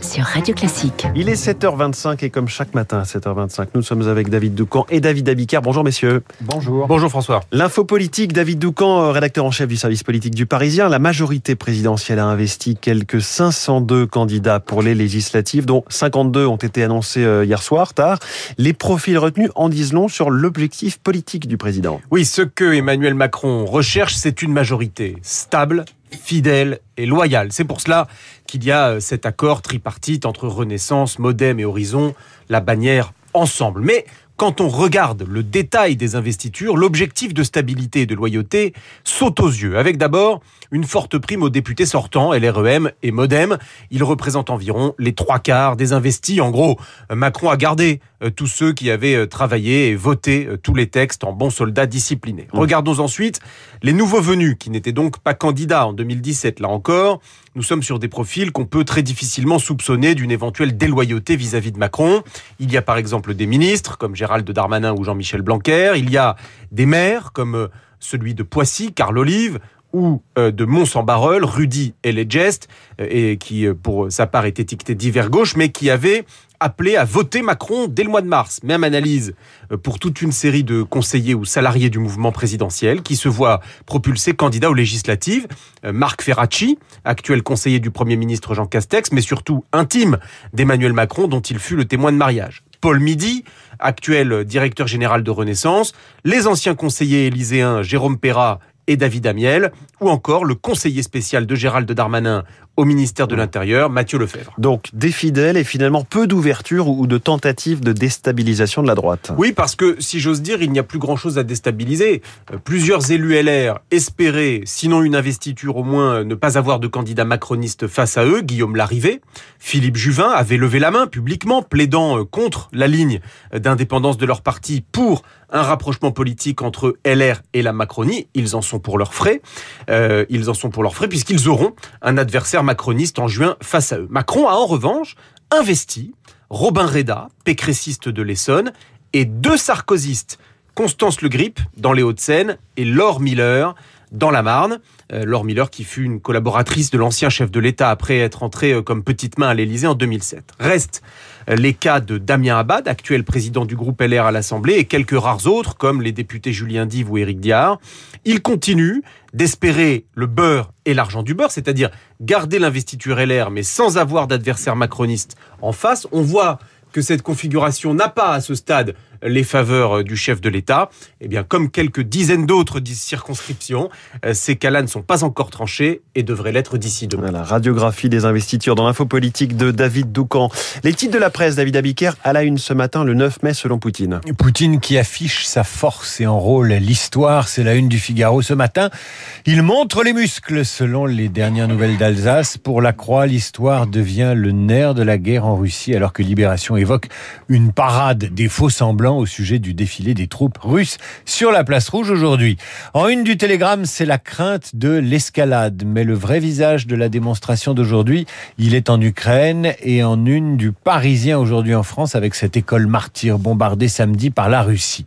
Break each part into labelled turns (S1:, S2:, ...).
S1: sur Radio Classique.
S2: Il est 7h25 et comme chaque matin à 7h25, nous sommes avec David Doucan et David Abiker. Bonjour messieurs.
S3: Bonjour.
S2: Bonjour François. L'info politique, David Doucan, euh, rédacteur en chef du service politique du Parisien. La majorité présidentielle a investi quelques 502 candidats pour les législatives, dont 52 ont été annoncés euh, hier soir, tard. Les profils retenus en disent long sur l'objectif politique du président.
S3: Oui, ce que Emmanuel Macron recherche, c'est une majorité stable, fidèle et loyale. C'est pour cela qu'il y a euh, cet accord tripartite entre Renaissance, Modem et Horizon, la bannière ensemble. Mais quand on regarde le détail des investitures, l'objectif de stabilité et de loyauté saute aux yeux, avec d'abord une forte prime aux députés sortants, LREM et Modem. Ils représentent environ les trois quarts des investis. En gros, Macron a gardé tous ceux qui avaient euh, travaillé et voté euh, tous les textes en bons soldats disciplinés. Regardons ensuite les nouveaux venus, qui n'étaient donc pas candidats en 2017. Là encore, nous sommes sur des profils qu'on peut très difficilement soupçonner d'une éventuelle déloyauté vis-à-vis de Macron. Il y a par exemple des ministres, comme Gérald Darmanin ou Jean-Michel Blanquer. Il y a des maires, comme celui de Poissy, Carl Olive, ou euh, de Mont-Saint-Barreul, Rudy et les gestes, euh, et qui, euh, pour sa part, est étiqueté d'hiver gauche, mais qui avait appelé à voter Macron dès le mois de mars. Même analyse pour toute une série de conseillers ou salariés du mouvement présidentiel qui se voient propulsés candidats aux législatives. Marc Ferracci, actuel conseiller du Premier ministre Jean Castex, mais surtout intime d'Emmanuel Macron, dont il fut le témoin de mariage. Paul Midi, actuel directeur général de Renaissance, les anciens conseillers élyséens Jérôme Perra et David Amiel, ou encore le conseiller spécial de Gérald Darmanin au ministère de l'Intérieur, Mathieu Lefebvre.
S2: Donc des fidèles et finalement peu d'ouverture ou de tentatives de déstabilisation de la droite.
S3: Oui, parce que si j'ose dire, il n'y a plus grand-chose à déstabiliser. Euh, plusieurs élus LR espéraient, sinon une investiture, au moins ne pas avoir de candidat macroniste face à eux. Guillaume Larrivé, Philippe Juvin avait levé la main publiquement, plaidant euh, contre la ligne d'indépendance de leur parti pour un rapprochement politique entre LR et la Macronie. Ils en sont pour leurs frais. Euh, ils en sont pour leurs frais puisqu'ils auront un adversaire macroniste en juin face à eux. Macron a en revanche investi Robin Reda, pécréciste de l'Essonne, et deux sarkozystes, Constance Le Grip dans les Hauts-de-Seine et Laure Miller dans la Marne. Euh, Laure Miller qui fut une collaboratrice de l'ancien chef de l'État après être entrée euh, comme petite main à l'Élysée en 2007. Reste euh, les cas de Damien Abad, actuel président du groupe LR à l'Assemblée, et quelques rares autres comme les députés Julien Dive ou Éric Diard. Il continue d'espérer le beurre et l'argent du beurre, c'est-à-dire garder l'investiture LR mais sans avoir d'adversaire macroniste en face. On voit que cette configuration n'a pas à ce stade les faveurs du chef de l'État. Eh bien, comme quelques dizaines d'autres circonscriptions, euh, ces cas-là ne sont pas encore tranchés et devraient l'être d'ici demain.
S2: La radiographie des investitures dans l'info politique de David Doucan. Les titres de la presse, David Abiker, à la une ce matin, le 9 mai, selon Poutine.
S4: Poutine qui affiche sa force et enrôle l'histoire, c'est la une du Figaro ce matin. Il montre les muscles, selon les dernières nouvelles d'Alsace. Pour la Croix, l'histoire devient le nerf de la guerre en Russie, alors que Libération évoque une parade des faux semblants au sujet du défilé des troupes russes sur la place rouge aujourd'hui. En une du Télégramme, c'est la crainte de l'escalade, mais le vrai visage de la démonstration d'aujourd'hui, il est en Ukraine et en une du Parisien aujourd'hui en France avec cette école martyre bombardée samedi par la Russie.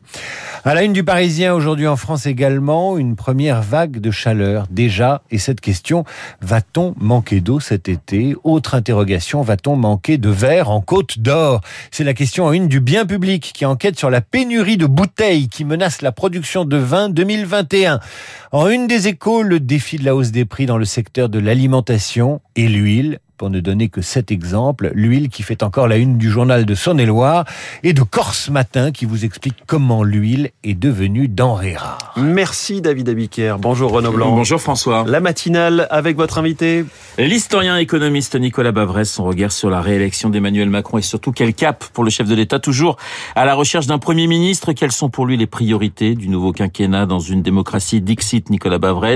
S4: À la une du Parisien aujourd'hui en France également, une première vague de chaleur déjà et cette question, va-t-on manquer d'eau cet été? Autre interrogation, va-t-on manquer de verre en Côte d'Or? C'est la question en une du bien public qui enquête sur la pénurie de bouteilles qui menace la production de vin 2021. En une des échos, le défi de la hausse des prix dans le secteur de l'alimentation et l'huile pour ne donner que cet exemple, l'huile qui fait encore la une du journal de Saône-et-Loire et de Corse Matin qui vous explique comment l'huile est devenue denrée rare.
S2: Merci David Abiker. Bonjour Renaud Blanc.
S5: Bonjour François.
S2: La matinale avec votre invité.
S5: L'historien économiste Nicolas Bavresse, son regard sur la réélection d'Emmanuel Macron et surtout quel cap pour le chef de l'État, toujours à la recherche d'un Premier ministre. Quelles sont pour lui les priorités du nouveau quinquennat dans une démocratie Dixit Nicolas Bavrez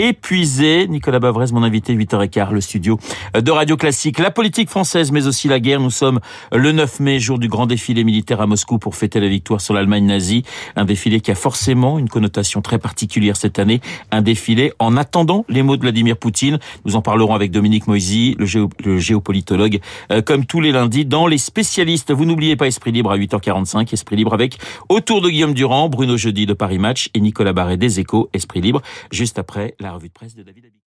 S5: Épuisé, Nicolas Bavrez, mon invité 8h15, le studio de Radio Classique. La politique française, mais aussi la guerre. Nous sommes le 9 mai, jour du grand défilé militaire à Moscou pour fêter la victoire sur l'Allemagne nazie. Un défilé qui a forcément une connotation très particulière cette année. Un défilé en attendant les mots de Vladimir Poutine. Nous en parlerons avec Dominique Moisy, le, géopolitologue, euh, comme tous les lundis dans les spécialistes. Vous n'oubliez pas Esprit Libre à 8h45. Esprit Libre avec autour de Guillaume Durand, Bruno Jeudi de Paris Match et Nicolas Barret des Échos. Esprit Libre, juste après la revue de presse de David